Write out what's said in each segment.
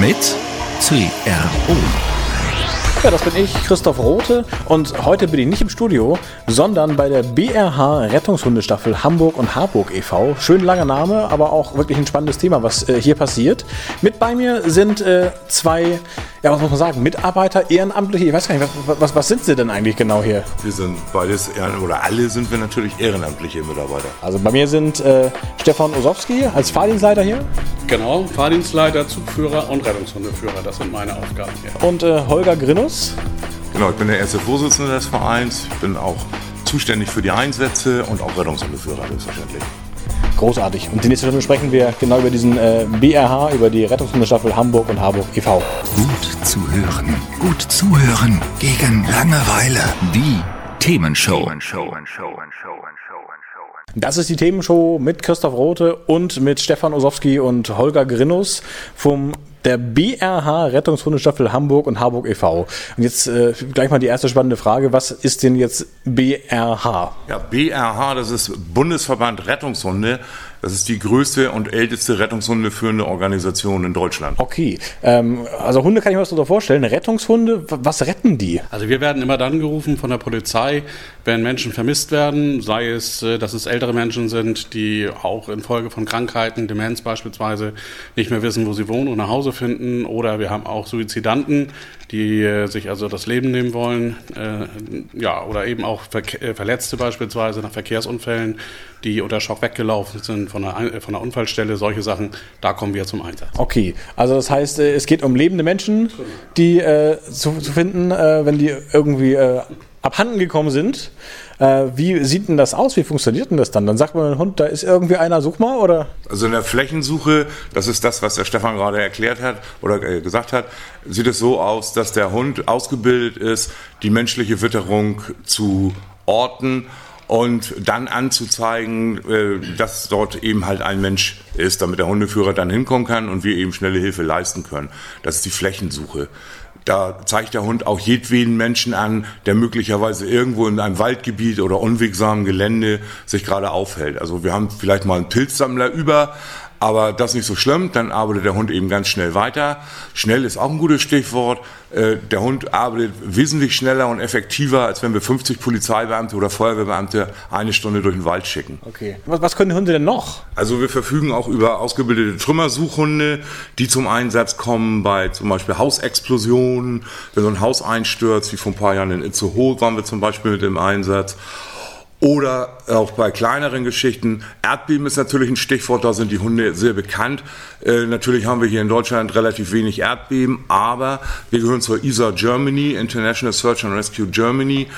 Mit CRO. Ja, das bin ich, Christoph Rote. Und heute bin ich nicht im Studio, sondern bei der BRH Rettungshundestaffel Hamburg und Harburg e.V. Schön langer Name, aber auch wirklich ein spannendes Thema, was äh, hier passiert. Mit bei mir sind äh, zwei, ja, was muss man sagen, Mitarbeiter, Ehrenamtliche. Ich weiß gar nicht, was, was, was sind sie denn eigentlich genau hier? Wir sind beides, Ehren- oder alle sind wir natürlich ehrenamtliche Mitarbeiter. Also bei mir sind äh, Stefan Osowski als Fahrdienstleiter hier Genau, Fahrdienstleiter, Zugführer und Rettungshundeführer, das sind meine Aufgaben hier. und äh, Holger Grinnus. Genau, ich bin der erste Vorsitzende des Vereins. Ich bin auch zuständig für die Einsätze und auch Rettungshundeführer, selbstverständlich. Großartig. Und die nächste Stunde sprechen wir genau über diesen äh, BRH, über die Rettungshundestaffel Hamburg und Harburg e.V. Gut zu hören. Gut zuhören. Gegen Langeweile. Die Themenshow. Das ist die Themenshow mit Christoph Rote und mit Stefan Osowski und Holger Grinnus vom der BRH Rettungshundestaffel Hamburg und Harburg e.V. Und jetzt äh, gleich mal die erste spannende Frage. Was ist denn jetzt BRH? Ja, BRH, das ist Bundesverband Rettungshunde. Das ist die größte und älteste Rettungshundeführende Organisation in Deutschland. Okay, ähm, also Hunde kann ich mir was darunter vorstellen. Rettungshunde, was retten die? Also wir werden immer dann gerufen von der Polizei, wenn Menschen vermisst werden, sei es, äh, dass es ältere Menschen sind, die auch infolge von Krankheiten, Demenz beispielsweise, nicht mehr wissen, wo sie wohnen und nach Hause finden. Oder wir haben auch Suizidanten, die äh, sich also das Leben nehmen wollen. Äh, ja, oder eben auch Verke äh, Verletzte beispielsweise nach Verkehrsunfällen, die unter Schock weggelaufen sind von der, äh, von der Unfallstelle. Solche Sachen, da kommen wir zum Einsatz. Okay, also das heißt, äh, es geht um lebende Menschen, die äh, zu, zu finden, äh, wenn die irgendwie äh, abhanden gekommen sind. Äh, wie sieht denn das aus? Wie funktioniert denn das dann? Dann sagt man dem Hund, da ist irgendwie einer, such mal, oder? Also in der Flächensuche, das ist das, was der Stefan gerade erklärt hat oder äh, gesagt hat, sieht es so aus, dass der Hund ausgebildet ist, die menschliche Witterung zu orten und dann anzuzeigen, äh, dass dort eben halt ein Mensch ist, damit der Hundeführer dann hinkommen kann und wir eben schnelle Hilfe leisten können. Das ist die Flächensuche. Da zeigt der Hund auch jedweden Menschen an, der möglicherweise irgendwo in einem Waldgebiet oder unwegsamen Gelände sich gerade aufhält. Also wir haben vielleicht mal einen Pilzsammler über, aber das ist nicht so schlimm, dann arbeitet der Hund eben ganz schnell weiter. Schnell ist auch ein gutes Stichwort. Äh, Der Hund arbeitet wesentlich schneller und effektiver, als wenn wir 50 Polizeibeamte oder Feuerwehrbeamte eine Stunde durch den Wald schicken. Okay. Was, was können die Hunde denn noch? Also wir verfügen auch über ausgebildete Trümmersuchhunde, die zum Einsatz kommen bei zum Beispiel Hausexplosionen, wenn so ein Haus einstürzt, wie vor ein paar Jahren in Itzehoe waren wir zum Beispiel mit im Einsatz. Oder auch bei kleineren Geschichten. Erdbeben ist natürlich ein Stichwort, da sind die Hunde sehr bekannt. Äh, natürlich haben wir hier in Deutschland relativ wenig Erdbeben, aber wir gehören zur ISA Germany, International Search and Rescue Germany.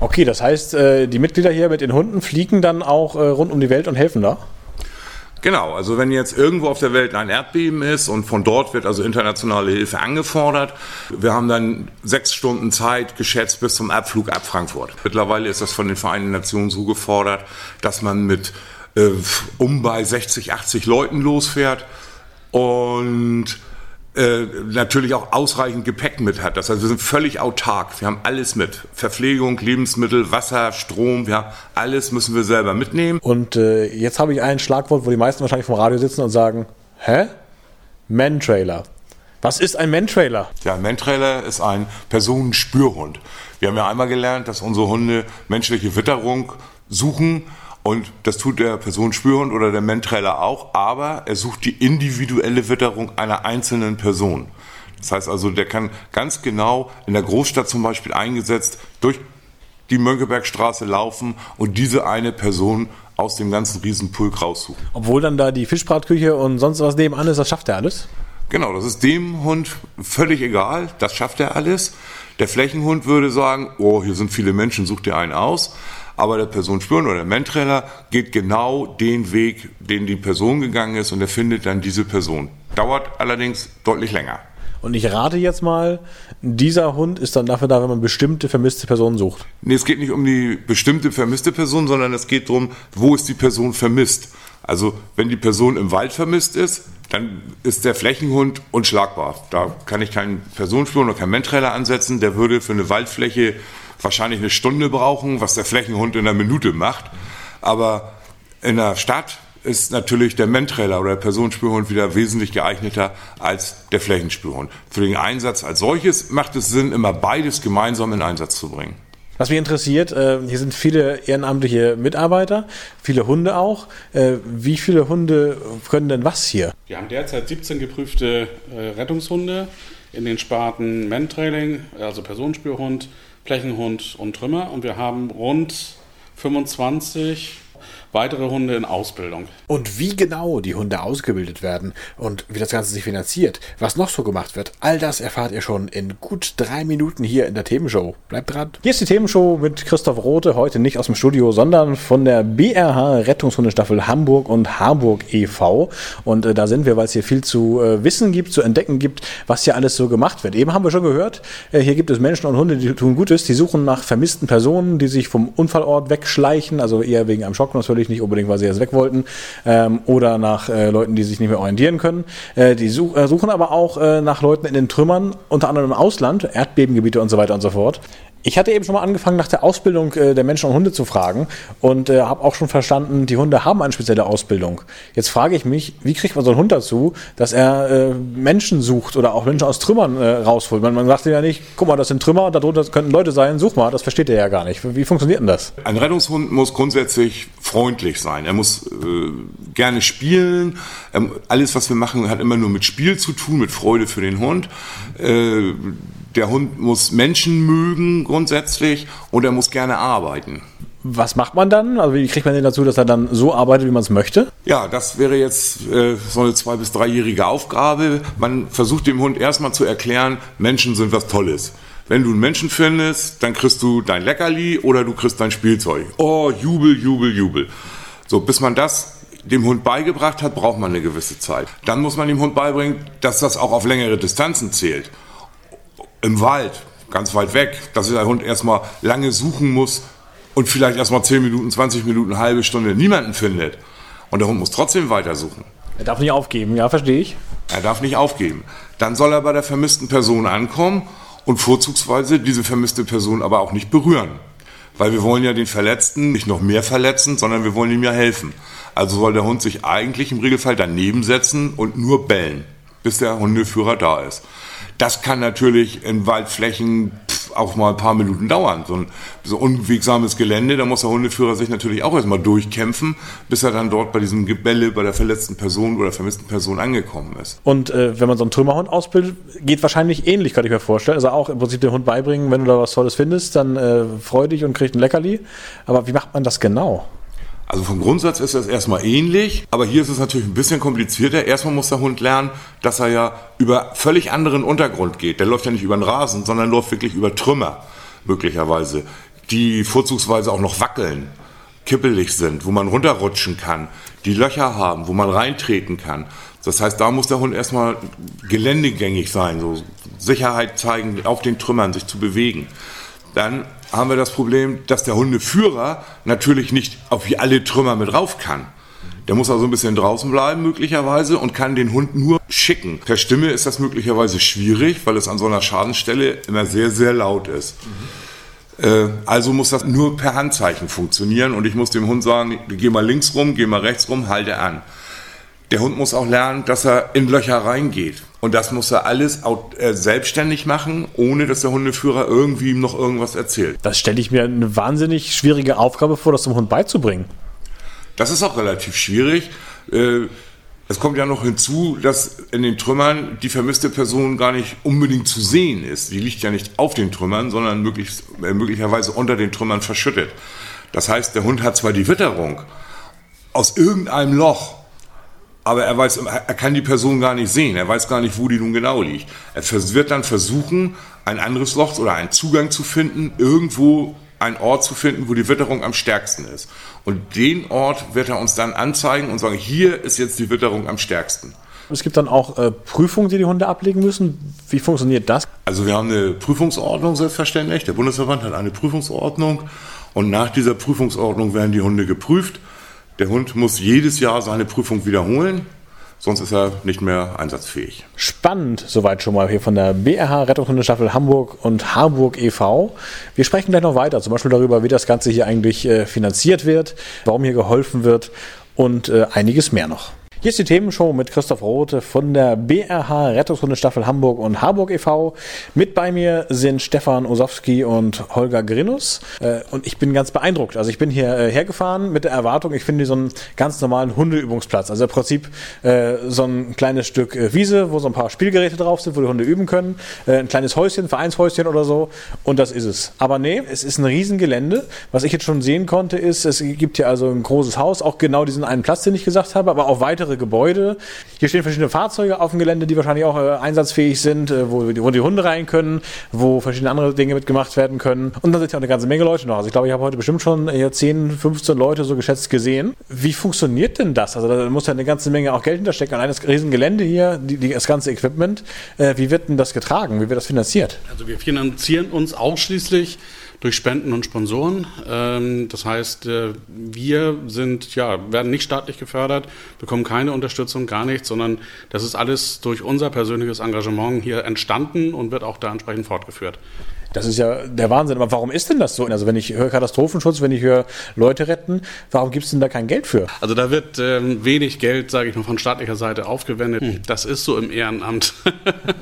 Okay, das heißt, äh, die Mitglieder hier mit den Hunden fliegen dann auch äh, rund um die Welt und helfen da? Genau, also wenn jetzt irgendwo auf der Welt ein Erdbeben ist und von dort wird also internationale Hilfe angefordert, wir haben dann sechs Stunden Zeit geschätzt bis zum Abflug ab Frankfurt. Mittlerweile ist das von den Vereinten Nationen so gefordert, dass man mit äh, um bei 60, 80 Leuten losfährt und äh, natürlich auch ausreichend Gepäck mit hat. Das heißt, wir sind völlig autark. Wir haben alles mit. Verpflegung, Lebensmittel, Wasser, Strom, haben alles müssen wir selber mitnehmen. Und äh, jetzt habe ich ein Schlagwort, wo die meisten wahrscheinlich vom Radio sitzen und sagen, hä? Man-Trailer. Was ist ein Man-Trailer? Ja, ein Mantrailer ist ein Personenspürhund. Wir haben ja einmal gelernt, dass unsere Hunde menschliche Witterung suchen und das tut der Personenspürhund oder der Mantrailer auch, aber er sucht die individuelle Witterung einer einzelnen Person. Das heißt also, der kann ganz genau in der Großstadt zum Beispiel eingesetzt durch die Mönckebergstraße laufen und diese eine Person aus dem ganzen Riesenpulk raussuchen. Obwohl dann da die Fischbratküche und sonst was nebenan ist, das schafft er alles? Genau, das ist dem Hund völlig egal, das schafft er alles. Der Flächenhund würde sagen, oh, hier sind viele Menschen, such dir einen aus. Aber der Personenspüren oder der Mantrailer geht genau den Weg, den die Person gegangen ist und er findet dann diese Person. Dauert allerdings deutlich länger. Und ich rate jetzt mal, dieser Hund ist dann dafür da, wenn man bestimmte vermisste Personen sucht. Nee, es geht nicht um die bestimmte vermisste Person, sondern es geht darum, wo ist die Person vermisst. Also wenn die Person im Wald vermisst ist, dann ist der Flächenhund unschlagbar. Da kann ich keinen Personenspur oder keinen Mentrailer ansetzen. Der würde für eine Waldfläche wahrscheinlich eine Stunde brauchen, was der Flächenhund in einer Minute macht. Aber in der Stadt ist natürlich der Mentrailer oder der Personenspürhund wieder wesentlich geeigneter als der Flächenspürhund. Für den Einsatz als solches macht es Sinn, immer beides gemeinsam in Einsatz zu bringen. Was mich interessiert, äh, hier sind viele ehrenamtliche Mitarbeiter, viele Hunde auch. Äh, wie viele Hunde können denn was hier? Wir haben derzeit 17 geprüfte äh, Rettungshunde in den Sparten Mentrailing, also Personenspürhund, Flächenhund und Trümmer. Und wir haben rund 25 weitere Hunde in Ausbildung. Und wie genau die Hunde ausgebildet werden und wie das Ganze sich finanziert, was noch so gemacht wird, all das erfahrt ihr schon in gut drei Minuten hier in der Themenshow. Bleibt dran. Hier ist die Themenshow mit Christoph Rote, heute nicht aus dem Studio, sondern von der BRH Rettungshundestaffel Hamburg und Harburg e.V. Und äh, da sind wir, weil es hier viel zu äh, wissen gibt, zu entdecken gibt, was hier alles so gemacht wird. Eben haben wir schon gehört, äh, hier gibt es Menschen und Hunde, die tun Gutes, die suchen nach vermissten Personen, die sich vom Unfallort wegschleichen, also eher wegen einem Schock natürlich nicht unbedingt, weil sie jetzt weg wollten, ähm, oder nach äh, Leuten, die sich nicht mehr orientieren können. Äh, die such, äh, suchen aber auch äh, nach Leuten in den Trümmern, unter anderem im Ausland, Erdbebengebiete und so weiter und so fort. Ich hatte eben schon mal angefangen, nach der Ausbildung äh, der Menschen und Hunde zu fragen und äh, habe auch schon verstanden, die Hunde haben eine spezielle Ausbildung. Jetzt frage ich mich, wie kriegt man so einen Hund dazu, dass er äh, Menschen sucht oder auch Menschen aus Trümmern äh, rausholt? Man, man sagt ja nicht, guck mal, das sind Trümmer, darunter könnten Leute sein, such mal, das versteht er ja gar nicht. Wie funktioniert denn das? Ein Rettungshund muss grundsätzlich freundlich sein. Er muss äh, gerne spielen. Ähm, alles, was wir machen, hat immer nur mit Spiel zu tun, mit Freude für den Hund. Der Hund muss Menschen mögen grundsätzlich und er muss gerne arbeiten. Was macht man dann? Also wie kriegt man den dazu, dass er dann so arbeitet, wie man es möchte? Ja, das wäre jetzt äh, so eine zwei- bis dreijährige Aufgabe. Man versucht dem Hund erstmal zu erklären, Menschen sind was Tolles. Wenn du einen Menschen findest, dann kriegst du dein Leckerli oder du kriegst dein Spielzeug. Oh, Jubel, Jubel, Jubel. So, bis man das dem Hund beigebracht hat, braucht man eine gewisse Zeit. Dann muss man dem Hund beibringen, dass das auch auf längere Distanzen zählt. Im Wald, ganz weit weg, dass der Hund erstmal lange suchen muss und vielleicht erstmal 10 Minuten, 20 Minuten, eine halbe Stunde niemanden findet. Und der Hund muss trotzdem weitersuchen. Er darf nicht aufgeben, ja, verstehe ich. Er darf nicht aufgeben. Dann soll er bei der vermissten Person ankommen und vorzugsweise diese vermisste Person aber auch nicht berühren. Weil wir wollen ja den Verletzten nicht noch mehr verletzen, sondern wir wollen ihm ja helfen. Also soll der Hund sich eigentlich im Regelfall daneben setzen und nur bellen, bis der Hundeführer da ist. Das kann natürlich in Waldflächen auch mal ein paar Minuten dauern. So ein so unwegsames Gelände, da muss der Hundeführer sich natürlich auch erstmal durchkämpfen, bis er dann dort bei diesem Gebelle bei der verletzten Person oder vermissten Person angekommen ist. Und äh, wenn man so einen Trümmerhund ausbildet, geht wahrscheinlich ähnlich, kann ich mir vorstellen. Also auch im Prinzip den Hund beibringen, wenn du da was Tolles findest, dann äh, freu dich und krieg ein Leckerli. Aber wie macht man das genau? Also vom Grundsatz ist das erstmal ähnlich, aber hier ist es natürlich ein bisschen komplizierter. Erstmal muss der Hund lernen, dass er ja über völlig anderen Untergrund geht. Der läuft ja nicht über den Rasen, sondern läuft wirklich über Trümmer, möglicherweise, die vorzugsweise auch noch wackeln, kippelig sind, wo man runterrutschen kann, die Löcher haben, wo man reintreten kann. Das heißt, da muss der Hund erstmal geländegängig sein, so Sicherheit zeigen, auf den Trümmern sich zu bewegen. Dann haben wir das Problem, dass der Hundeführer natürlich nicht auf alle Trümmer mit rauf kann. Der muss also ein bisschen draußen bleiben möglicherweise und kann den Hund nur schicken. Per Stimme ist das möglicherweise schwierig, weil es an so einer Schadensstelle immer sehr, sehr laut ist. Mhm. Also muss das nur per Handzeichen funktionieren und ich muss dem Hund sagen, geh mal links rum, geh mal rechts rum, halte an. Der Hund muss auch lernen, dass er in Löcher reingeht. Und das muss er alles äh, selbstständig machen, ohne dass der Hundeführer irgendwie ihm noch irgendwas erzählt. Das stelle ich mir eine wahnsinnig schwierige Aufgabe vor, das dem Hund beizubringen. Das ist auch relativ schwierig. Äh, es kommt ja noch hinzu, dass in den Trümmern die vermisste Person gar nicht unbedingt zu sehen ist. Die liegt ja nicht auf den Trümmern, sondern möglichst, äh, möglicherweise unter den Trümmern verschüttet. Das heißt, der Hund hat zwar die Witterung aus irgendeinem Loch, aber er weiß, er kann die Person gar nicht sehen. Er weiß gar nicht, wo die nun genau liegt. Er wird dann versuchen, ein anderes Loch oder einen Zugang zu finden, irgendwo einen Ort zu finden, wo die Witterung am stärksten ist. Und den Ort wird er uns dann anzeigen und sagen, hier ist jetzt die Witterung am stärksten. Es gibt dann auch äh, Prüfungen, die die Hunde ablegen müssen. Wie funktioniert das? Also wir haben eine Prüfungsordnung selbstverständlich. Der Bundesverband hat eine Prüfungsordnung und nach dieser Prüfungsordnung werden die Hunde geprüft. Der Hund muss jedes Jahr seine Prüfung wiederholen sonst ist er nicht mehr einsatzfähig. Spannend, soweit schon mal hier von der BRH Rettungshundestaffel Hamburg und Harburg e.V. Wir sprechen gleich noch weiter, zum Beispiel darüber, wie das Ganze hier eigentlich äh, finanziert wird, warum hier geholfen wird und äh, einiges mehr noch. Hier ist die Themenshow mit Christoph Rote von der BRH Rettungshundestaffel Hamburg und Harburg e.V. Mit bei mir sind Stefan Osowski und Holger Grinus. Äh, und ich bin ganz beeindruckt. Also ich bin hier äh, hergefahren mit der Erwartung, ich finde so einen ganz normalen Hundeübungsplatz. Also im Prinzip äh, so ein kleines Stück Wiese, wo so ein paar Spielgeräte drauf sind, wo die Hunde üben können. Ein kleines Häuschen, Vereinshäuschen oder so. Und das ist es. Aber nee, es ist ein Riesengelände. Was ich jetzt schon sehen konnte, ist, es gibt hier also ein großes Haus, auch genau diesen einen Platz, den ich gesagt habe, aber auch weitere weitere Gebäude. Hier stehen verschiedene Fahrzeuge auf dem Gelände, die wahrscheinlich auch äh, einsatzfähig sind, äh, wo, wo, die Hunde rein können, wo verschiedene andere Dinge mitgemacht werden können. Und dann sind ja auch eine ganze Menge Leute noch. Also ich glaube, ich habe heute bestimmt schon hier 10, 15 Leute so geschätzt gesehen. Wie funktioniert denn das? Also da muss ja eine ganze Menge auch Geld hinterstecken. Allein das Riesengelände hier, die, die, das ganze Equipment. Äh, wie wird denn das getragen? Wie wird das finanziert? Also wir finanzieren uns ausschließlich durch Spenden und Sponsoren. Ähm, das heißt, äh, wir sind, ja, werden nicht staatlich gefördert, bekommen keine Unterstützung, gar nichts, sondern das ist alles durch unser persönliches Engagement hier entstanden und wird auch da entsprechend fortgeführt. Das ist ja der Wahnsinn. Aber warum ist denn das so? Also wenn ich höre Katastrophenschutz, wenn ich höre Leute retten, warum gibt es denn da kein Geld für? Also da wird ähm, wenig Geld, sage ich mal, von staatlicher Seite aufgewendet. Hm. Das ist so im Ehrenamt.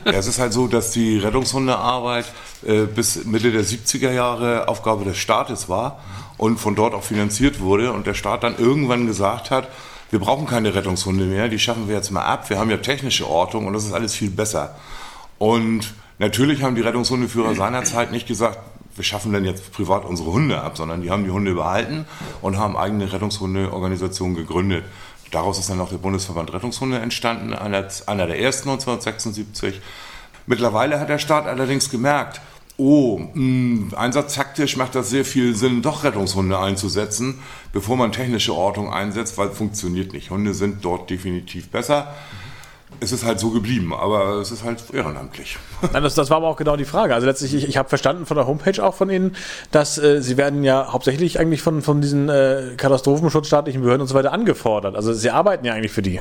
ja, es ist halt so, dass die Rettungshundearbeit äh, bis Mitte der 70er Jahre Aufgabe des Staates war und von dort auch finanziert wurde und der Staat dann irgendwann gesagt hat, wir brauchen keine Rettungshunde mehr, die schaffen wir jetzt mal ab. Wir haben ja technische Ortung und das ist alles viel besser. Und Natürlich haben die Rettungshundeführer seinerzeit nicht gesagt, wir schaffen denn jetzt privat unsere Hunde ab, sondern die haben die Hunde behalten und haben eigene Rettungshundeorganisationen gegründet. Daraus ist dann auch der Bundesverband Rettungshunde entstanden, einer, einer der ersten 1976. Mittlerweile hat der Staat allerdings gemerkt, oh, mh, hm, einsatztaktisch macht das sehr viel Sinn, doch Rettungshunde einzusetzen, bevor man technische Ortung einsetzt, weil funktioniert nicht. Hunde sind dort definitiv besser es ist halt so geblieben, aber es ist halt ehrenamtlich. Nein, das, das war aber auch genau die Frage. Also letztlich, ich, ich habe verstanden von der Homepage auch von Ihnen, dass äh, Sie werden ja hauptsächlich eigentlich von, von diesen äh, Katastrophenschutzstaatlichen Behörden und so weiter angefordert. Also Sie arbeiten ja eigentlich für die.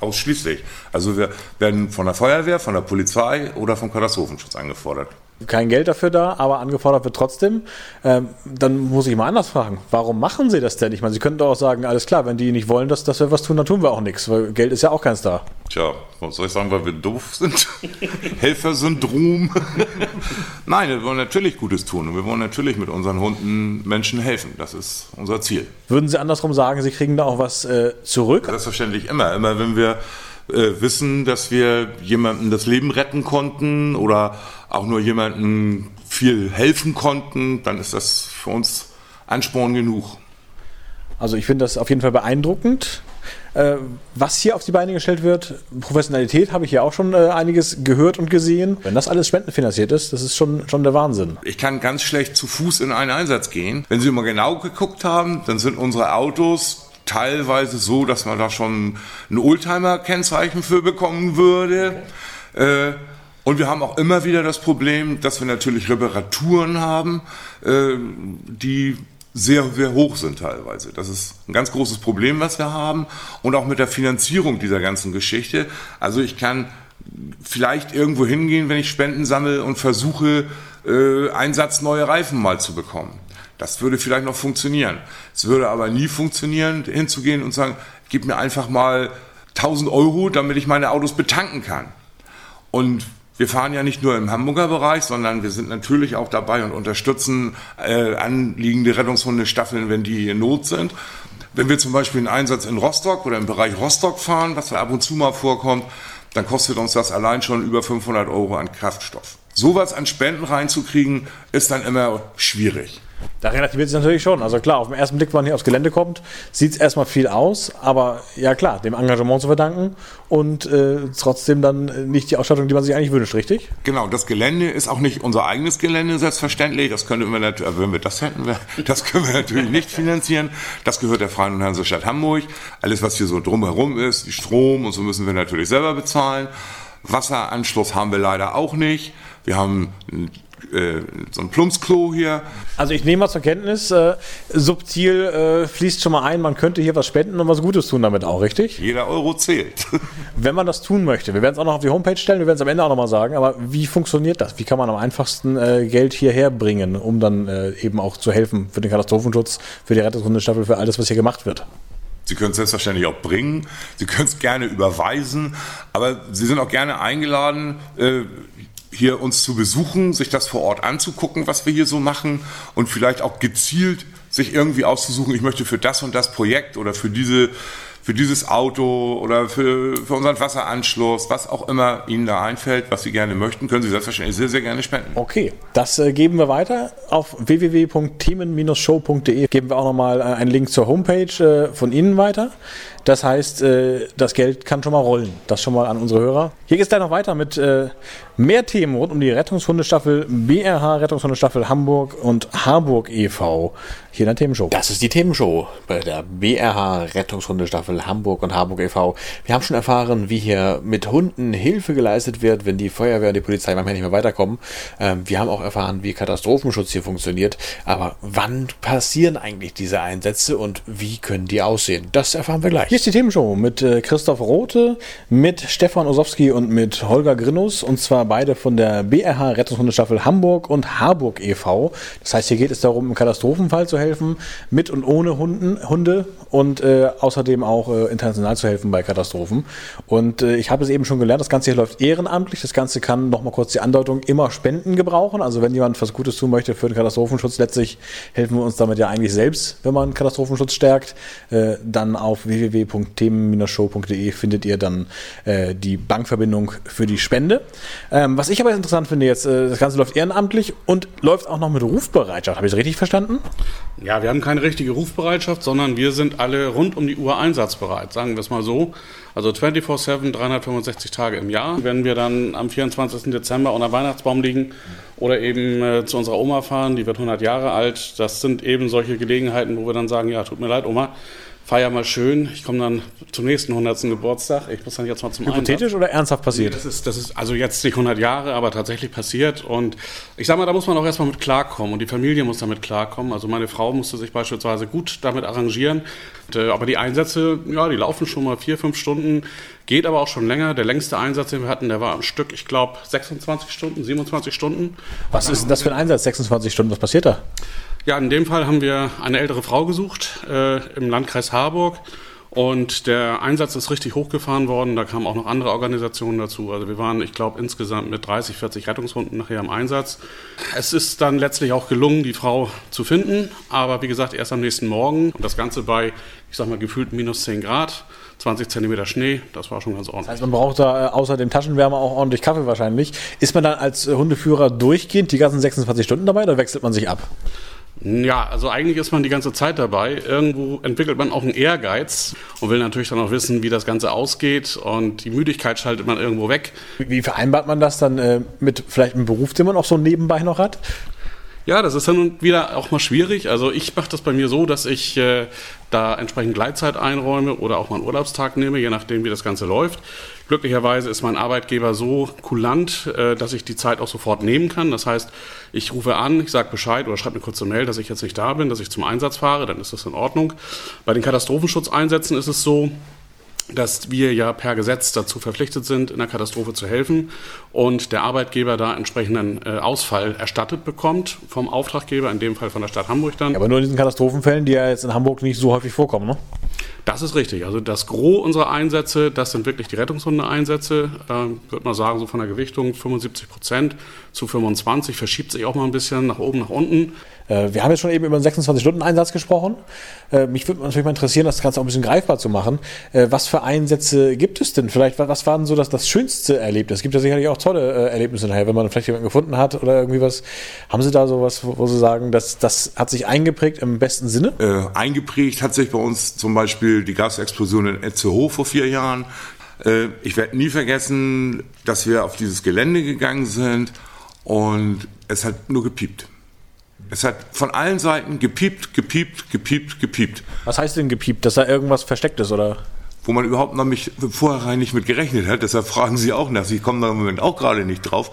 Ausschließlich. Also wir werden von der Feuerwehr, von der Polizei oder vom Katastrophenschutz angefordert kein Geld dafür da, aber angefordert wird trotzdem. Ähm, dann muss ich mal anders fragen, warum machen sie das denn? Ich meine, sie könnten doch auch sagen, alles klar, wenn die nicht wollen, dass, dass wir was tun, dann tun wir auch nichts, weil Geld ist ja auch keins da. Tja, was soll ich sagen, weil wir doof sind? Helfersyndrom? Nein, wir wollen natürlich Gutes tun und wir wollen natürlich mit unseren Hunden Menschen helfen. Das ist unser Ziel. Würden Sie andersrum sagen, Sie kriegen da auch was äh, zurück? Selbstverständlich immer. Immer wenn wir äh, wissen, dass wir jemandem das Leben retten konnten oder auch nur jemandem viel helfen konnten, dann ist das für uns Ansporn genug. Also ich finde das auf jeden Fall beeindruckend. Äh, was hier auf die Beine gestellt wird, Professionalität habe ich ja auch schon äh, einiges gehört und gesehen. Wenn das alles spendenfinanziert ist, das ist schon, schon der Wahnsinn. Ich kann ganz schlecht zu Fuß in einen Einsatz gehen. Wenn Sie mal genau geguckt haben, dann sind unsere Autos teilweise so, dass man da schon ein Oldtimer-Kennzeichen für bekommen würde. Äh, und wir haben auch immer wieder das Problem, dass wir natürlich Reparaturen haben, äh, die sehr, sehr hoch sind teilweise. Das ist ein ganz großes Problem, was wir haben. Und auch mit der Finanzierung dieser ganzen Geschichte. Also ich kann vielleicht irgendwo hingehen, wenn ich Spenden sammle und versuche, äh, Einsatz neue Reifen mal zu bekommen. Das würde vielleicht noch funktionieren. Es würde aber nie funktionieren, hinzugehen und sagen, gib mir einfach mal 1000 Euro, damit ich meine Autos betanken kann. Und wir fahren ja nicht nur im Hamburger Bereich, sondern wir sind natürlich auch dabei und unterstützen äh, anliegende Rettungshundestaffeln, wenn die in Not sind. Wenn wir zum Beispiel einen Einsatz in Rostock oder im Bereich Rostock fahren, was ab und zu mal vorkommt, dann kostet uns das allein schon über 500 Euro an Kraftstoff. Sowas an Spenden reinzukriegen, ist dann immer schwierig. Da relativiert sich natürlich schon. Also klar, auf den ersten Blick, wenn man hier aufs Gelände kommt, sieht es erstmal viel aus, aber ja klar, dem Engagement zu verdanken und äh, trotzdem dann nicht die Ausstattung, die man sich eigentlich wünscht, richtig? Genau, das Gelände ist auch nicht unser eigenes Gelände, selbstverständlich. Das könnten wir natürlich, wenn wir das hätten, das können wir natürlich nicht finanzieren. Das gehört der Freien und Hansestadt Hamburg. Alles, was hier so drumherum ist, die Strom und so müssen wir natürlich selber bezahlen. Wasseranschluss haben wir leider auch nicht. Wir haben äh, so ein Plumpsklo hier. Also ich nehme mal zur Kenntnis, äh, subtil äh, fließt schon mal ein, man könnte hier was spenden und was Gutes tun damit auch, richtig? Jeder Euro zählt. Wenn man das tun möchte, wir werden es auch noch auf die Homepage stellen, wir werden es am Ende auch noch mal sagen, aber wie funktioniert das? Wie kann man am einfachsten äh, Geld hierher bringen, um dann äh, eben auch zu helfen für den Katastrophenschutz, für die Rettungshundestaffel, für alles, was hier gemacht wird? Sie können es selbstverständlich auch bringen. Sie können es gerne überweisen, aber Sie sind auch gerne eingeladen, äh, hier uns zu besuchen, sich das vor Ort anzugucken, was wir hier so machen und vielleicht auch gezielt sich irgendwie auszusuchen, ich möchte für das und das Projekt oder für diese für dieses Auto oder für, für unseren Wasseranschluss, was auch immer Ihnen da einfällt, was Sie gerne möchten, können Sie selbstverständlich sehr, sehr gerne spenden. Okay, das äh, geben wir weiter. Auf www.themen-show.de geben wir auch nochmal äh, einen Link zur Homepage äh, von Ihnen weiter. Das heißt, äh, das Geld kann schon mal rollen. Das schon mal an unsere Hörer. Hier geht es gleich noch weiter mit äh, mehr Themen rund um die Rettungshundestaffel BRH, Rettungshundestaffel Hamburg und Harburg e.V. hier in der Themenshow. Das ist die Themenshow bei der BRH Rettungshundestaffel Hamburg und Harburg e.V. Wir haben schon erfahren, wie hier mit Hunden Hilfe geleistet wird, wenn die Feuerwehr und die Polizei manchmal nicht mehr weiterkommen. Ähm, wir haben auch erfahren, wie Katastrophenschutz hier funktioniert. Aber wann passieren eigentlich diese Einsätze und wie können die aussehen? Das erfahren wir gleich. Hier ist die Themenshow mit äh, Christoph Rote, mit Stefan Osowski und mit Holger Grinnus und zwar beide von der BRH Rettungshundestaffel Hamburg und Harburg e.V. Das heißt, hier geht es darum, im Katastrophenfall zu helfen, mit und ohne Hunden, Hunde und äh, außerdem auch äh, international zu helfen bei Katastrophen. Und äh, ich habe es eben schon gelernt, das Ganze hier läuft ehrenamtlich. Das Ganze kann, nochmal kurz die Andeutung, immer Spenden gebrauchen. Also wenn jemand was Gutes tun möchte für den Katastrophenschutz, letztlich helfen wir uns damit ja eigentlich selbst, wenn man Katastrophenschutz stärkt. Äh, dann auf www www.themen-show.de findet ihr dann äh, die Bankverbindung für die Spende. Ähm, was ich aber interessant finde jetzt, äh, das Ganze läuft ehrenamtlich und läuft auch noch mit Rufbereitschaft. Habe ich es richtig verstanden? Ja, wir haben keine richtige Rufbereitschaft, sondern wir sind alle rund um die Uhr einsatzbereit, sagen wir es mal so. Also 24-7, 365 Tage im Jahr. Wenn wir dann am 24. Dezember unter Weihnachtsbaum liegen oder eben äh, zu unserer Oma fahren, die wird 100 Jahre alt, das sind eben solche Gelegenheiten, wo wir dann sagen, ja, tut mir leid, Oma, feier mal schön. Ich komme dann zum nächsten 100. Geburtstag. Ich muss dann jetzt mal zum Hypothetisch Einsatz. oder ernsthaft passiert? Nee, das, ist, das ist also jetzt nicht 100 Jahre, aber tatsächlich passiert. Und ich sage mal, da muss man auch erstmal mit klarkommen. Und die Familie muss damit klarkommen. Also meine Frau musste sich beispielsweise gut damit arrangieren. Äh, aber die Einsätze, ja, die laufen schon mal vier, fünf Stunden. Geht aber auch schon länger. Der längste Einsatz, den wir hatten, der war am Stück, ich glaube, 26 Stunden, 27 Stunden. Was ist denn das für ein Einsatz, 26 Stunden? Was passiert da? Ja, in dem Fall haben wir eine ältere Frau gesucht äh, im Landkreis Harburg. Und der Einsatz ist richtig hochgefahren worden. Da kamen auch noch andere Organisationen dazu. Also wir waren, ich glaube, insgesamt mit 30, 40 Rettungshunden nachher im Einsatz. Es ist dann letztlich auch gelungen, die Frau zu finden. Aber wie gesagt, erst am nächsten Morgen. Und das Ganze bei, ich sag mal, gefühlt minus 10 Grad. 20 Zentimeter Schnee, das war schon ganz ordentlich. Heißt, man braucht da äh, außer dem Taschenwärmer auch ordentlich Kaffee wahrscheinlich. Ist man dann als Hundeführer durchgehend die ganzen 26 Stunden dabei oder wechselt man sich ab? Ja, also eigentlich ist man die ganze Zeit dabei. Irgendwo entwickelt man auch einen Ehrgeiz und will natürlich dann auch wissen, wie das Ganze ausgeht und die Müdigkeit schaltet man irgendwo weg. Wie vereinbart man das dann äh, mit vielleicht einem Beruf, den man auch so nebenbei noch hat? Ja, das ist dann wieder auch mal schwierig. Also ich mache das bei mir so, dass ich äh, da entsprechend Gleitzeit einräume oder auch mal einen Urlaubstag nehme, je nachdem, wie das Ganze läuft. Glücklicherweise ist mein Arbeitgeber so kulant, äh, dass ich die Zeit auch sofort nehmen kann. Das heißt, ich rufe an, ich sage Bescheid oder schreibe eine kurze Mail, dass ich jetzt nicht da bin, dass ich zum Einsatz fahre, dann ist das in Ordnung. Bei den Katastrophenschutzeinsätzen ist es so, dass wir ja per Gesetz dazu verpflichtet sind, in der Katastrophe zu helfen und der Arbeitgeber da entsprechenden äh, Ausfall erstattet bekommt vom Auftraggeber, in dem Fall von der Stadt Hamburg dann. Ja, aber nur in diesen Katastrophenfällen, die ja jetzt in Hamburg nicht so häufig vorkommen, ne? Das ist richtig. Also das Gros unserer Einsätze, das sind wirklich die Rettungshunde-Einsätze. Ähm, würde man sagen, so von der Gewichtung 75 Prozent zu 25, verschiebt sich auch mal ein bisschen nach oben, nach unten. Äh, wir haben jetzt schon eben über einen 26-Stunden-Einsatz gesprochen. Äh, mich würde natürlich mal interessieren, das Ganze auch ein bisschen greifbar zu machen. Äh, was für Einsätze gibt es denn? Vielleicht, was war denn so das, das schönste Erlebnis? Es gibt ja sicherlich auch tolle Erlebnisse nachher, wenn man vielleicht jemanden gefunden hat oder irgendwie was. Haben Sie da sowas, wo, wo Sie sagen, das, das hat sich eingeprägt im besten Sinne? Äh, eingeprägt hat sich bei uns zum Beispiel die Gasexplosion in Etzehoe vor vier Jahren. Äh, ich werde nie vergessen, dass wir auf dieses Gelände gegangen sind und es hat nur gepiept. Es hat von allen Seiten gepiept, gepiept, gepiept, gepiept. Was heißt denn gepiept? Dass da irgendwas versteckt ist, oder? Wo man überhaupt noch nicht vorher nicht mit gerechnet hat. Deshalb fragen Sie auch nach. Sie kommen da im Moment auch gerade nicht drauf.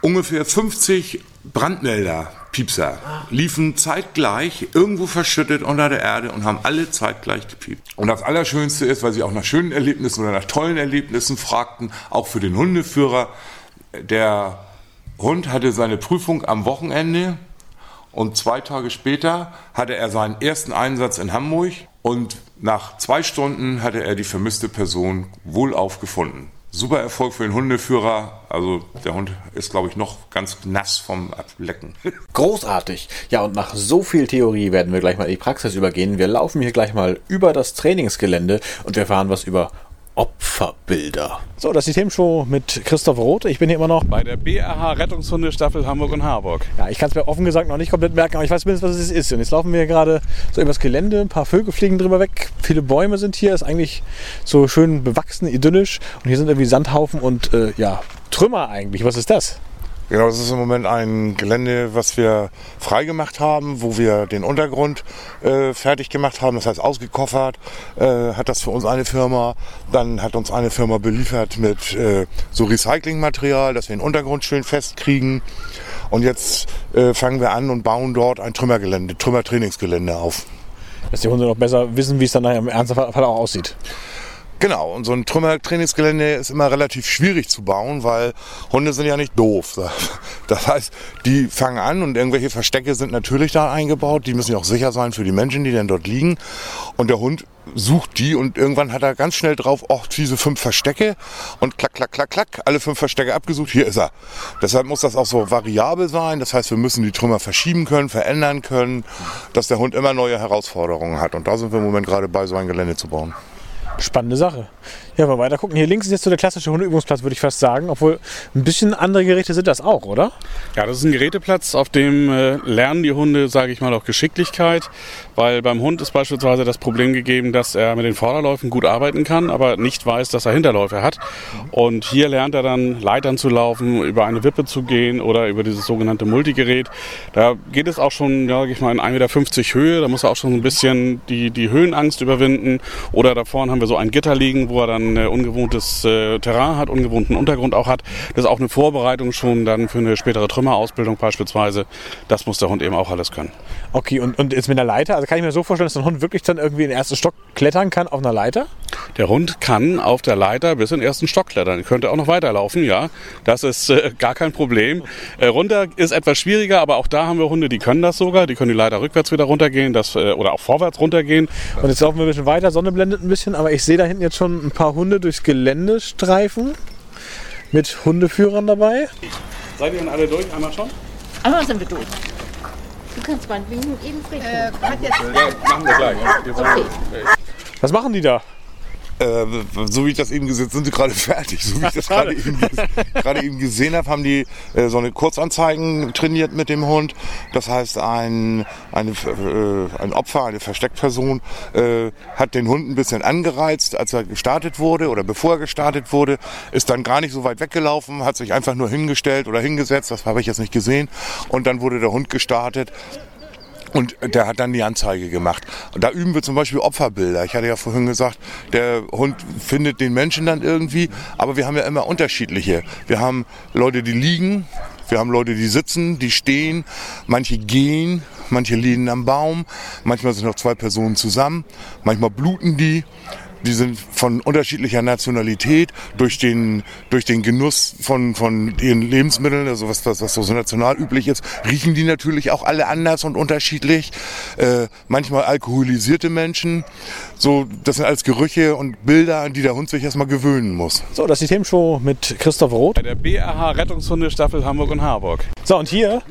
Ungefähr 50 Brandmelder, Piepser, liefen zeitgleich irgendwo verschüttet unter der Erde und haben alle zeitgleich gepiept. Und das Allerschönste ist, weil sie auch nach schönen Erlebnissen oder nach tollen Erlebnissen fragten, auch für den Hundeführer, der Hund hatte seine Prüfung am Wochenende und zwei Tage später hatte er seinen ersten Einsatz in Hamburg und nach zwei Stunden hatte er die vermisste Person wohlauf gefunden. Super Erfolg für den Hundeführer. Also der Hund ist, glaube ich, noch ganz nass vom Ablecken. Großartig. Ja, und nach so viel Theorie werden wir gleich mal in die Praxis übergehen. Wir laufen hier gleich mal über das Trainingsgelände und wir erfahren was über Opferbilder. So, das ist die Themenshow mit Christoph Roth. Ich bin hier immer noch bei der BRH Rettungshundestaffel Hamburg und Harburg. Ja, ich kann es mir offen gesagt noch nicht komplett merken, aber ich weiß zumindest, was es ist. Und jetzt laufen wir gerade so übers Gelände, ein paar Vögel fliegen drüber weg, viele Bäume sind hier, ist eigentlich so schön bewachsen, idyllisch. Und hier sind irgendwie Sandhaufen und äh, ja, Trümmer eigentlich. Was ist das? Genau, das ist im Moment ein Gelände, was wir freigemacht haben, wo wir den Untergrund äh, fertig gemacht haben, das heißt ausgekoffert, äh, hat das für uns eine Firma. Dann hat uns eine Firma beliefert mit äh, so Recyclingmaterial, dass wir den Untergrund schön festkriegen. Und jetzt äh, fangen wir an und bauen dort ein Trümmergelände, Trümmertrainingsgelände auf. Dass die Hunde noch besser wissen, wie es dann nachher im Ernstfall auch aussieht. Genau, und so ein Trümmertrainingsgelände ist immer relativ schwierig zu bauen, weil Hunde sind ja nicht doof. Das heißt, die fangen an und irgendwelche Verstecke sind natürlich da eingebaut. Die müssen ja auch sicher sein für die Menschen, die dann dort liegen. Und der Hund sucht die und irgendwann hat er ganz schnell drauf, oh, diese fünf Verstecke und klack, klack, klack, klack, alle fünf Verstecke abgesucht, hier ist er. Deshalb muss das auch so variabel sein. Das heißt, wir müssen die Trümmer verschieben können, verändern können, dass der Hund immer neue Herausforderungen hat. Und da sind wir im Moment gerade bei, so ein Gelände zu bauen. Spannende Sache. Ja, mal weiter gucken. Hier links ist jetzt so der klassische Hundeübungsplatz, würde ich fast sagen. Obwohl ein bisschen andere Geräte sind das auch, oder? Ja, das ist ein Geräteplatz, auf dem äh, lernen die Hunde, sage ich mal, auch Geschicklichkeit. Weil beim Hund ist beispielsweise das Problem gegeben, dass er mit den Vorderläufen gut arbeiten kann, aber nicht weiß, dass er Hinterläufe hat. Und hier lernt er dann Leitern zu laufen, über eine Wippe zu gehen oder über dieses sogenannte Multigerät. Da geht es auch schon, ja, sag ich mal, in 1,50 Meter Höhe. Da muss er auch schon ein bisschen die, die Höhenangst überwinden. Oder da vorne haben wir so ein Gitter liegen, wo er dann äh, ungewohntes äh, Terrain hat, ungewohnten Untergrund auch hat. Das ist auch eine Vorbereitung schon dann für eine spätere Trümmerausbildung beispielsweise. Das muss der Hund eben auch alles können. Okay, und, und jetzt mit einer Leiter, also kann ich mir so vorstellen, dass ein Hund wirklich dann irgendwie in den ersten Stock klettern kann auf einer Leiter? Der Hund kann auf der Leiter bis in den ersten Stock klettern. Könnte auch noch weiterlaufen, ja. Das ist äh, gar kein Problem. Äh, runter ist etwas schwieriger, aber auch da haben wir Hunde, die können das sogar. Die können die Leiter rückwärts wieder runtergehen das, äh, oder auch vorwärts runtergehen. Und jetzt laufen wir ein bisschen weiter, Sonne blendet ein bisschen, aber ich sehe da hinten jetzt schon ein paar Hunde durchs Gelände streifen. Mit Hundeführern dabei. Seid ihr denn alle durch? Einmal schon? Einmal sind wir durch. Du kannst meinetwegen eben frisch. Äh, Ja, machen wir gleich. Okay. Was machen die da? Äh, so wie ich das eben gesehen sind sie gerade fertig. So wie ich das gerade eben, gerade eben gesehen habe, haben die äh, so eine Kurzanzeigen trainiert mit dem Hund. Das heißt, ein, eine, äh, ein Opfer, eine Versteckperson, äh, hat den Hund ein bisschen angereizt, als er gestartet wurde oder bevor er gestartet wurde, ist dann gar nicht so weit weggelaufen, hat sich einfach nur hingestellt oder hingesetzt, das habe ich jetzt nicht gesehen. Und dann wurde der Hund gestartet. Und der hat dann die Anzeige gemacht. Und da üben wir zum Beispiel Opferbilder. Ich hatte ja vorhin gesagt, der Hund findet den Menschen dann irgendwie, aber wir haben ja immer unterschiedliche. Wir haben Leute, die liegen, wir haben Leute, die sitzen, die stehen, manche gehen, manche liegen am Baum, manchmal sind noch zwei Personen zusammen, manchmal bluten die. Die sind von unterschiedlicher Nationalität, durch den, durch den Genuss von, von ihren Lebensmitteln, also was, was, was so national üblich ist, riechen die natürlich auch alle anders und unterschiedlich. Äh, manchmal alkoholisierte Menschen. So, das sind alles Gerüche und Bilder, an die der Hund sich erstmal gewöhnen muss. So, das ist die Themenshow mit Christoph Roth. Bei der BRH Rettungshundestaffel Hamburg und Harburg. So, und hier,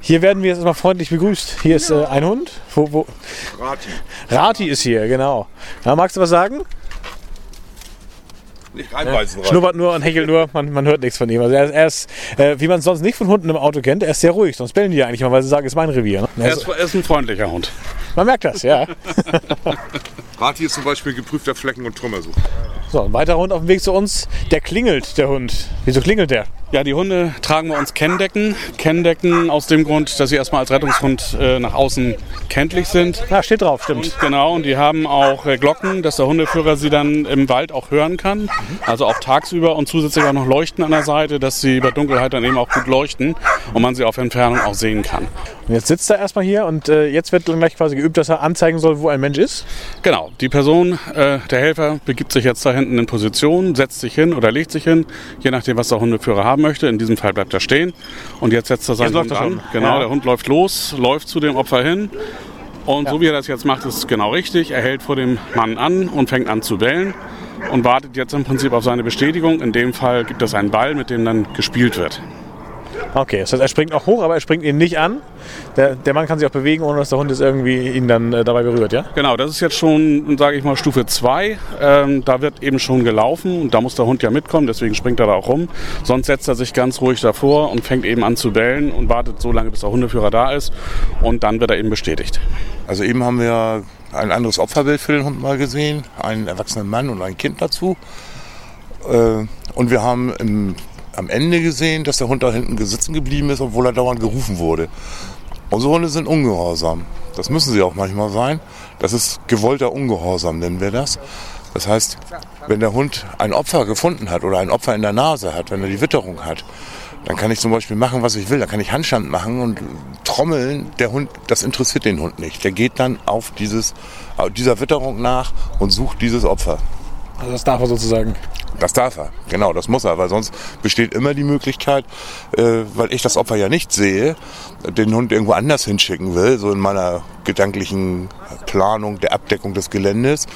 hier werden wir jetzt erstmal freundlich begrüßt. Hier ist äh, ein Hund. Wo, wo? Rati. Rati ist hier, genau. Ja, magst du was sagen? Nicht reinbeißen, Rati. Schnuppert nur und hechelt nur, man, man hört nichts von ihm. Also er ist, er ist äh, wie man es sonst nicht von Hunden im Auto kennt, er ist sehr ruhig. Sonst bellen die ja eigentlich mal, weil sie sagen, es ist mein Revier. Ne? Er ist, er ist ein freundlicher Hund. man merkt das, ja. Rati ist zum Beispiel geprüfter Flecken- und Trümmersucher. So, ein weiterer Hund auf dem Weg zu uns. Der klingelt, der Hund. Wieso klingelt der? Ja, die Hunde tragen bei uns Kenndecken. Kenndecken aus dem Grund, dass sie erstmal als Rettungshund äh, nach außen kenntlich sind. Ah, steht drauf, stimmt. Und genau, und die haben auch äh, Glocken, dass der Hundeführer sie dann im Wald auch hören kann. Also auch tagsüber und zusätzlich auch noch Leuchten an der Seite, dass sie bei Dunkelheit dann eben auch gut leuchten und man sie auf Entfernung auch sehen kann. Und jetzt sitzt er erstmal hier und äh, jetzt wird gleich quasi geübt, dass er anzeigen soll, wo ein Mensch ist. Genau, die Person, äh, der Helfer, begibt sich jetzt da hinten in Position, setzt sich hin oder legt sich hin, je nachdem, was der Hundeführer haben möchte. In diesem Fall bleibt er stehen und jetzt setzt er seinen Jetzt läuft Hund an. Genau, Ja. der Hund läuft los, läuft zu dem Opfer hin und so wie er das jetzt macht, ist es genau richtig. Er hält vor dem Mann an und fängt an zu bellen und wartet jetzt im Prinzip auf seine Bestätigung. In dem Fall gibt es einen Ball, mit dem dann gespielt wird. Okay, das heißt, er springt auch hoch, aber er springt ihn nicht an. Der, der Mann kann sich auch bewegen, ohne dass der Hund jetzt irgendwie ihn dann äh, dabei berührt, ja? Genau, das ist jetzt schon, sage ich mal, Stufe 2. Ähm, da wird eben schon gelaufen und da muss der Hund ja mitkommen, deswegen springt er da auch rum. Sonst setzt er sich ganz ruhig davor und fängt eben an zu bellen und wartet so lange, bis der Hundeführer da ist und dann wird er eben bestätigt. Also eben haben wir ein anderes Opferbild für den Hund mal gesehen, einen erwachsenen Mann und ein Kind dazu. Äh, Und wir haben im, am Ende gesehen, dass der Hund da hinten sitzen geblieben ist, obwohl er dauernd gerufen wurde. Unsere Hunde sind ungehorsam. Das müssen sie auch manchmal sein. Das ist gewollter Ungehorsam, nennen wir das. Das heißt, wenn der Hund ein Opfer gefunden hat oder ein Opfer in der Nase hat, wenn er die Witterung hat, dann kann ich zum Beispiel machen, was ich will. Da kann ich Handstand machen und trommeln. Der Hund, das interessiert den Hund nicht. Der geht dann auf dieses, dieser Witterung nach und sucht dieses Opfer. Also das darf er sozusagen. Das darf er, genau, das muss er, weil sonst besteht immer die Möglichkeit, äh, weil ich das Opfer ja nicht sehe, den Hund irgendwo anders hinschicken will, so in meiner gedanklichen Planung der Abdeckung des Geländes.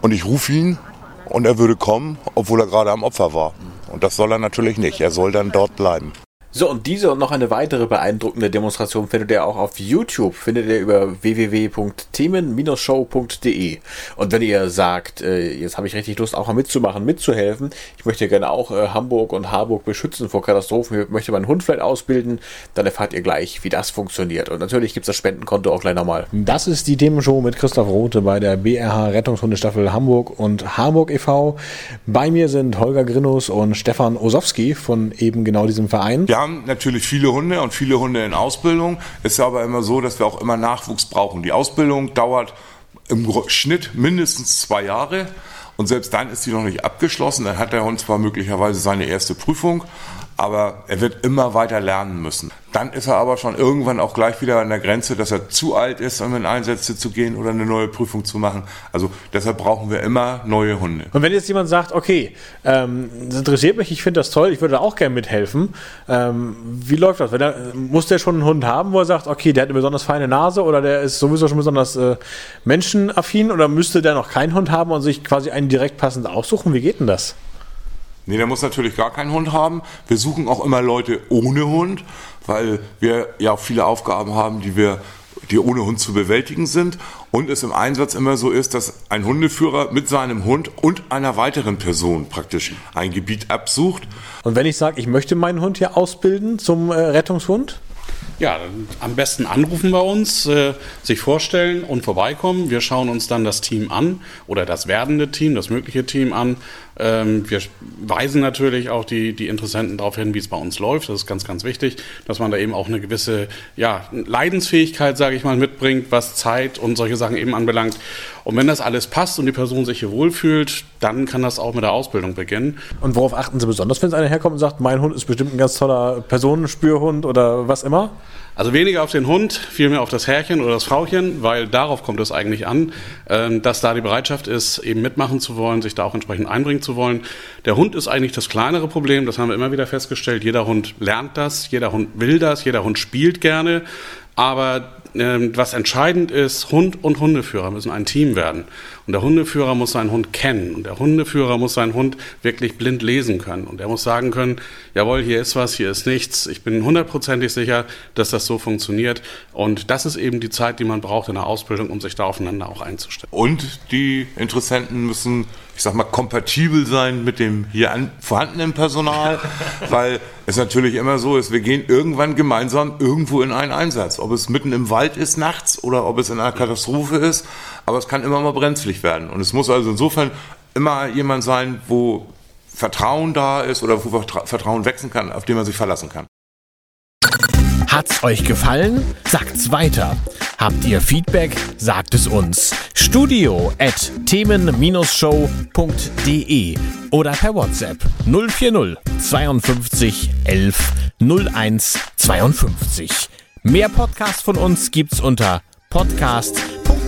Und ich rufe ihn und er würde kommen, obwohl er gerade am Opfer war. Und das soll er natürlich nicht. Er soll dann dort bleiben. So, und diese und noch eine weitere beeindruckende Demonstration findet ihr auch auf YouTube. Findet ihr über www.themen-show.de. Und wenn ihr sagt, äh, jetzt habe ich richtig Lust, auch mal mitzumachen, mitzuhelfen, ich möchte gerne auch äh, Hamburg und Harburg beschützen vor Katastrophen, ich möchte meinen Hund vielleicht ausbilden, dann erfahrt ihr gleich, wie das funktioniert. Und natürlich gibt es das Spendenkonto auch gleich nochmal. Das ist die Themenshow mit Christoph Rote bei der BRH Rettungshundestaffel Hamburg und Hamburg e.V. Bei mir sind Holger Grinnus und Stefan Osowski von eben genau diesem Verein. Wir haben natürlich viele Hunde und viele Hunde in Ausbildung. Es ist aber immer so, dass wir auch immer Nachwuchs brauchen. Die Ausbildung dauert im Schnitt mindestens zwei Jahre. Und selbst dann ist sie noch nicht abgeschlossen. Dann hat der Hund zwar möglicherweise seine erste Prüfung, aber er wird immer weiter lernen müssen. Dann ist er aber schon irgendwann auch gleich wieder an der Grenze, dass er zu alt ist, um in Einsätze zu gehen oder eine neue Prüfung zu machen. Also deshalb brauchen wir immer neue Hunde. Und wenn jetzt jemand sagt, okay, ähm, das interessiert mich, ich finde das toll, ich würde da auch gerne mithelfen, ähm, wie läuft das? Er, muss der schon einen Hund haben, wo er sagt, okay, der hat eine besonders feine Nase oder der ist sowieso schon besonders äh, menschenaffin oder müsste der noch keinen Hund haben und sich quasi einen direkt passend aussuchen? Wie geht denn das? Nee, der muss natürlich gar keinen Hund haben. Wir suchen auch immer Leute ohne Hund, weil wir ja auch viele Aufgaben haben, die wir die ohne Hund zu bewältigen sind und es im Einsatz immer so ist, dass ein Hundeführer mit seinem Hund und einer weiteren Person praktisch ein Gebiet absucht. Und wenn ich sage, ich möchte meinen Hund hier ausbilden zum äh, Rettungshund? Ja, dann am besten anrufen bei uns, äh, sich vorstellen und vorbeikommen. Wir schauen uns dann das Team an oder das werdende Team, das mögliche Team an. Ähm, wir weisen natürlich auch die, die Interessenten darauf hin, wie es bei uns läuft. Das ist ganz, ganz wichtig, dass man da eben auch eine gewisse ja, Leidensfähigkeit, sage ich mal, mitbringt, was Zeit und solche Sachen eben anbelangt. Und wenn das alles passt und die Person sich hier wohlfühlt, dann kann das auch mit der Ausbildung beginnen. Und worauf achten Sie besonders, wenn einer herkommt und sagt, mein Hund ist bestimmt ein ganz toller Personenspürhund oder was immer? Also weniger auf den Hund, vielmehr auf das Herrchen oder das Frauchen, weil darauf kommt es eigentlich an, ähm, dass da die Bereitschaft ist, eben mitmachen zu wollen, sich da auch entsprechend einbringen zu wollen. Der Hund ist eigentlich das kleinere Problem, das haben wir immer wieder festgestellt. Jeder Hund lernt das, jeder Hund will das, jeder Hund spielt gerne. Aber ähm, was entscheidend ist, Hund und Hundeführer müssen ein Team werden. Und der Hundeführer muss seinen Hund kennen. Und der Hundeführer muss seinen Hund wirklich blind lesen können. Und er muss sagen können, jawohl, hier ist was, hier ist nichts. Ich bin hundertprozentig sicher, dass das so funktioniert. Und das ist eben die Zeit, die man braucht in der Ausbildung, um sich da aufeinander auch einzustellen. Und die Interessenten müssen, ich sag mal, kompatibel sein mit dem hier an, vorhandenen Personal, weil es natürlich immer so ist, wir gehen irgendwann gemeinsam irgendwo in einen Einsatz. Ob es mitten im Wald ist nachts oder ob es in einer Katastrophe ist, aber es kann immer mal brenzlig werden. Und es muss also insofern immer jemand sein, wo Vertrauen da ist oder wo Vertrauen wechseln kann, auf den man sich verlassen kann. Hat's euch gefallen? Sagt's weiter. Habt ihr Feedback? Sagt es uns. Studio at themen-show.de oder per WhatsApp 040 52 11 01 52. Mehr Podcasts von uns gibt's unter